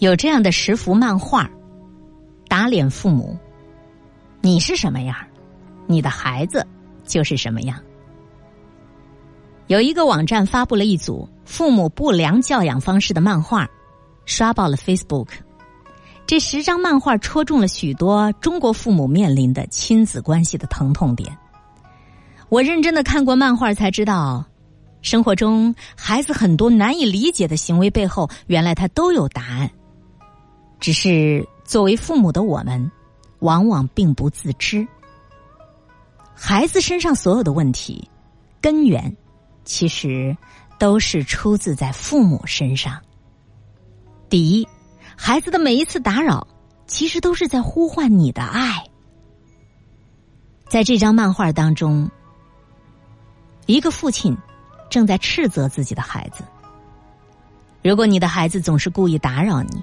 有这样的十幅漫画，打脸父母。你是什么样，你的孩子就是什么样。有一个网站发布了一组父母不良教养方式的漫画，刷爆了 Facebook。这十张漫画戳中了许多中国父母面临的亲子关系的疼痛点。我认真的看过漫画，才知道，生活中孩子很多难以理解的行为背后，原来他都有答案。只是作为父母的我们，往往并不自知。孩子身上所有的问题，根源其实都是出自在父母身上。第一，孩子的每一次打扰，其实都是在呼唤你的爱。在这张漫画当中，一个父亲正在斥责自己的孩子：“如果你的孩子总是故意打扰你。”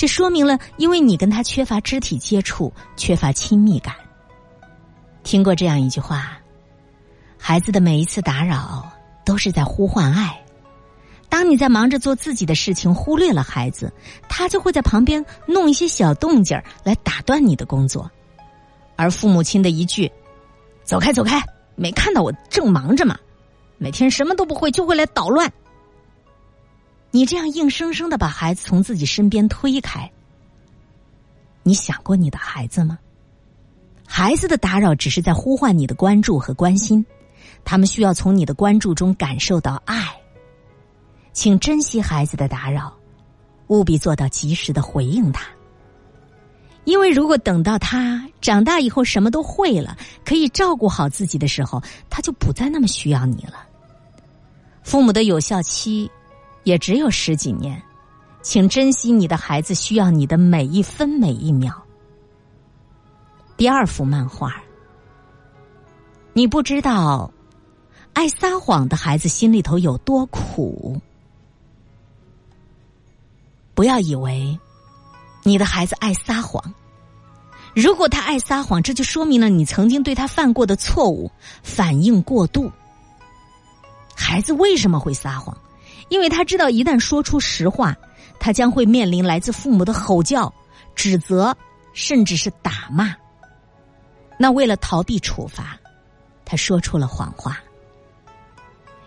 这说明了，因为你跟他缺乏肢体接触，缺乏亲密感。听过这样一句话：孩子的每一次打扰都是在呼唤爱。当你在忙着做自己的事情，忽略了孩子，他就会在旁边弄一些小动静来打断你的工作。而父母亲的一句“走开，走开”，没看到我正忙着吗？每天什么都不会，就会来捣乱。你这样硬生生的把孩子从自己身边推开，你想过你的孩子吗？孩子的打扰只是在呼唤你的关注和关心，他们需要从你的关注中感受到爱。请珍惜孩子的打扰，务必做到及时的回应他。因为如果等到他长大以后什么都会了，可以照顾好自己的时候，他就不再那么需要你了。父母的有效期。也只有十几年，请珍惜你的孩子需要你的每一分每一秒。第二幅漫画，你不知道，爱撒谎的孩子心里头有多苦。不要以为你的孩子爱撒谎，如果他爱撒谎，这就说明了你曾经对他犯过的错误反应过度。孩子为什么会撒谎？因为他知道，一旦说出实话，他将会面临来自父母的吼叫、指责，甚至是打骂。那为了逃避处罚，他说出了谎话。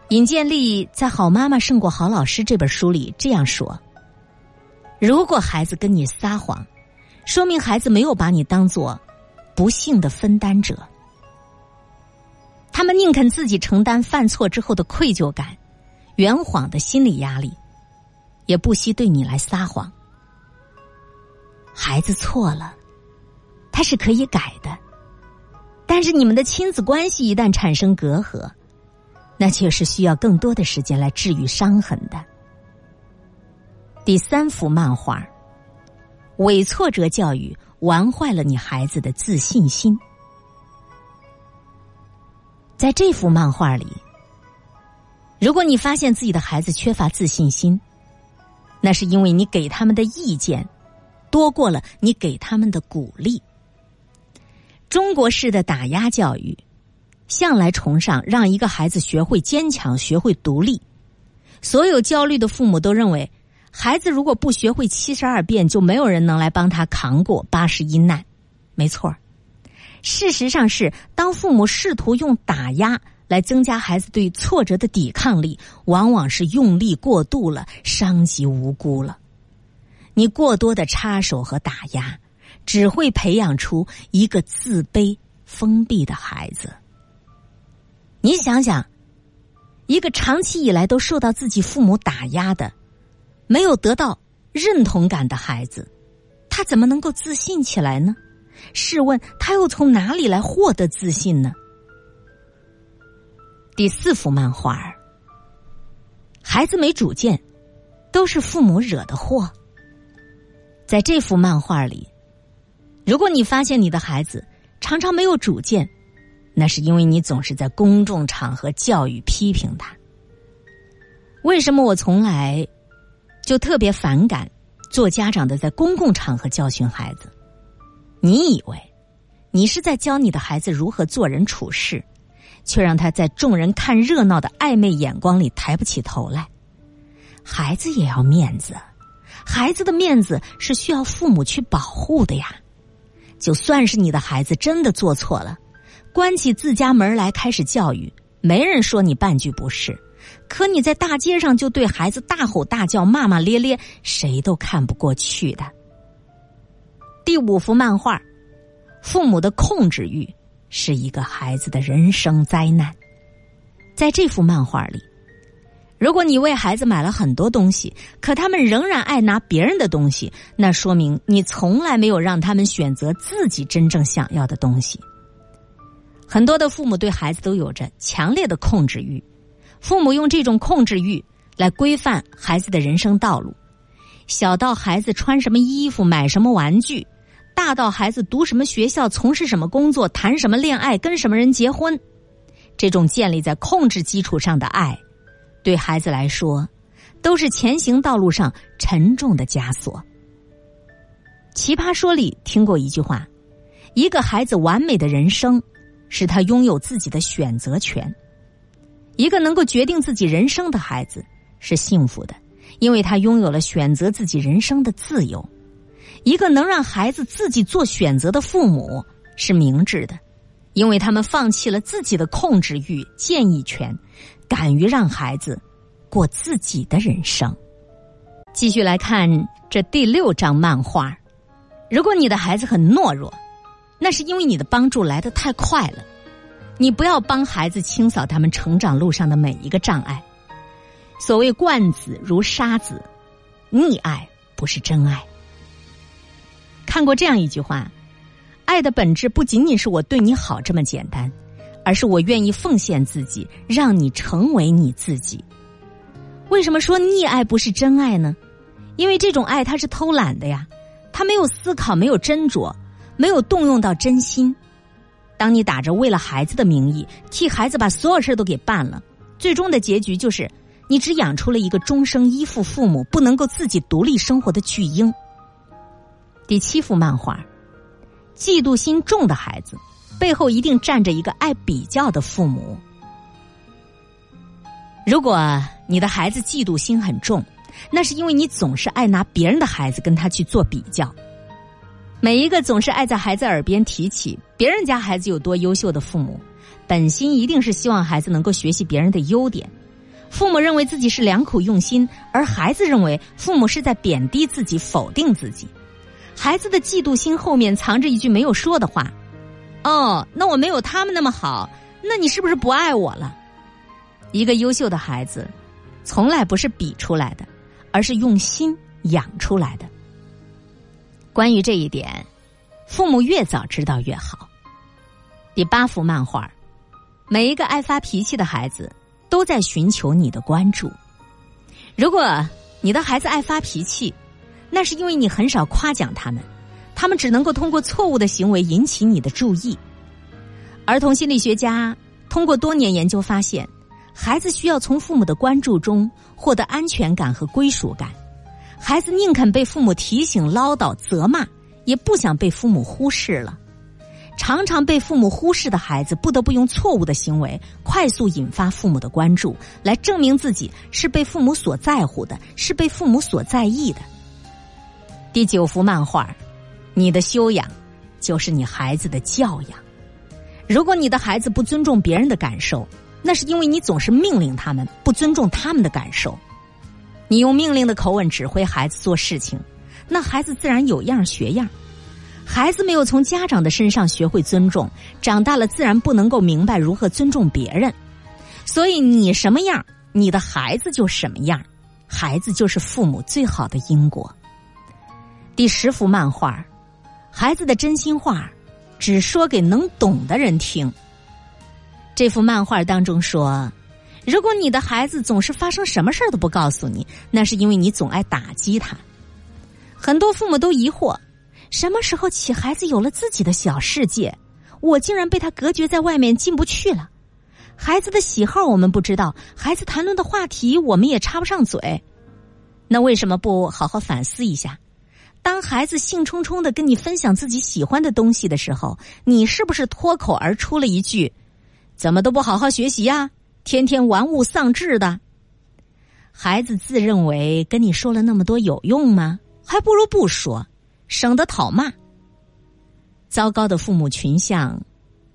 尹建莉在《好妈妈胜过好老师》这本书里这样说：“如果孩子跟你撒谎，说明孩子没有把你当做不幸的分担者，他们宁肯自己承担犯错之后的愧疚感。”圆谎的心理压力，也不惜对你来撒谎。孩子错了，他是可以改的，但是你们的亲子关系一旦产生隔阂，那却是需要更多的时间来治愈伤痕的。第三幅漫画，伪挫折教育玩坏了你孩子的自信心。在这幅漫画里。如果你发现自己的孩子缺乏自信心，那是因为你给他们的意见多过了你给他们的鼓励。中国式的打压教育向来崇尚让一个孩子学会坚强、学会独立。所有焦虑的父母都认为，孩子如果不学会七十二变，就没有人能来帮他扛过八十一难。没错事实上是当父母试图用打压。来增加孩子对挫折的抵抗力，往往是用力过度了，伤及无辜了。你过多的插手和打压，只会培养出一个自卑、封闭的孩子。你想想，一个长期以来都受到自己父母打压的、没有得到认同感的孩子，他怎么能够自信起来呢？试问，他又从哪里来获得自信呢？第四幅漫画儿，孩子没主见，都是父母惹的祸。在这幅漫画里，如果你发现你的孩子常常没有主见，那是因为你总是在公众场合教育批评他。为什么我从来就特别反感做家长的在公共场合教训孩子？你以为你是在教你的孩子如何做人处事？却让他在众人看热闹的暧昧眼光里抬不起头来。孩子也要面子，孩子的面子是需要父母去保护的呀。就算是你的孩子真的做错了，关起自家门来开始教育，没人说你半句不是。可你在大街上就对孩子大吼大叫、骂骂咧咧，谁都看不过去的。第五幅漫画，父母的控制欲是一个孩子的人生灾难。在这幅漫画里。如果你为孩子买了很多东西，可他们仍然爱拿别人的东西，那说明你从来没有让他们选择自己真正想要的东西。很多的父母对孩子都有着强烈的控制欲，父母用这种控制欲来规范孩子的人生道路，小到孩子穿什么衣服、买什么玩具，大到孩子读什么学校、从事什么工作、谈什么恋爱、跟什么人结婚，这种建立在控制基础上的爱。对孩子来说，都是前行道路上沉重的枷锁。奇葩说里听过一句话：“一个孩子完美的人生，是他拥有自己的选择权。一个能够决定自己人生的孩子是幸福的，因为他拥有了选择自己人生的自由。一个能让孩子自己做选择的父母是明智的，因为他们放弃了自己的控制欲、建议权。”敢于让孩子过自己的人生。继续来看这第六章漫画。如果你的孩子很懦弱，那是因为你的帮助来的太快了。你不要帮孩子清扫他们成长路上的每一个障碍。所谓惯子如杀子，溺爱不是真爱。看过这样一句话：爱的本质不仅仅是我对你好这么简单。而是我愿意奉献自己，让你成为你自己。为什么说溺爱不是真爱呢？因为这种爱它是偷懒的呀，他没有思考，没有斟酌，没有动用到真心。当你打着为了孩子的名义替孩子把所有事都给办了，最终的结局就是你只养出了一个终生依附父母、不能够自己独立生活的巨婴。第七幅漫画，嫉妒心重的孩子。背后一定站着一个爱比较的父母。如果你的孩子嫉妒心很重，那是因为你总是爱拿别人的孩子跟他去做比较。每一个总是爱在孩子耳边提起别人家孩子有多优秀的父母，本心一定是希望孩子能够学习别人的优点。父母认为自己是良苦用心，而孩子认为父母是在贬低自己、否定自己。孩子的嫉妒心后面藏着一句没有说的话。哦，那我没有他们那么好，那你是不是不爱我了？一个优秀的孩子，从来不是比出来的，而是用心养出来的。关于这一点，父母越早知道越好。第八幅漫画，每一个爱发脾气的孩子都在寻求你的关注。如果你的孩子爱发脾气，那是因为你很少夸奖他们。他们只能够通过错误的行为引起你的注意。儿童心理学家通过多年研究发现，孩子需要从父母的关注中获得安全感和归属感。孩子宁肯被父母提醒、唠叨、责骂，也不想被父母忽视了。常常被父母忽视的孩子，不得不用错误的行为快速引发父母的关注，来证明自己是被父母所在乎的，是被父母所在意的。第九幅漫画。你的修养，就是你孩子的教养。如果你的孩子不尊重别人的感受，那是因为你总是命令他们，不尊重他们的感受。你用命令的口吻指挥孩子做事情，那孩子自然有样学样。孩子没有从家长的身上学会尊重，长大了自然不能够明白如何尊重别人。所以你什么样，你的孩子就什么样。孩子就是父母最好的因果。第十幅漫画。孩子的真心话，只说给能懂的人听。这幅漫画当中说，如果你的孩子总是发生什么事儿都不告诉你，那是因为你总爱打击他。很多父母都疑惑，什么时候起孩子有了自己的小世界，我竟然被他隔绝在外面进不去了。孩子的喜好我们不知道，孩子谈论的话题我们也插不上嘴。那为什么不好好反思一下？当孩子兴冲冲的跟你分享自己喜欢的东西的时候，你是不是脱口而出了一句：“怎么都不好好学习呀？天天玩物丧志的。”孩子自认为跟你说了那么多有用吗？还不如不说，省得讨骂。糟糕的父母群像，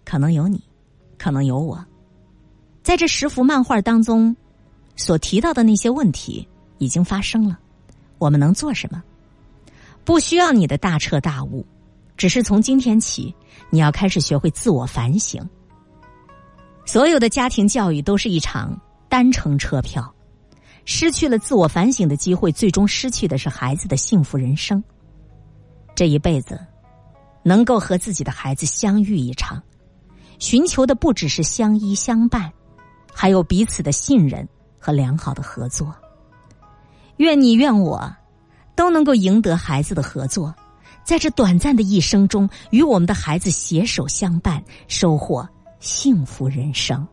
可能有你，可能有我。在这十幅漫画当中，所提到的那些问题已经发生了，我们能做什么？不需要你的大彻大悟，只是从今天起，你要开始学会自我反省。所有的家庭教育都是一场单程车票，失去了自我反省的机会，最终失去的是孩子的幸福人生。这一辈子，能够和自己的孩子相遇一场，寻求的不只是相依相伴，还有彼此的信任和良好的合作。愿你愿我，都能够赢得孩子的合作，在这短暂的一生中，与我们的孩子携手相伴，收获。幸福人生。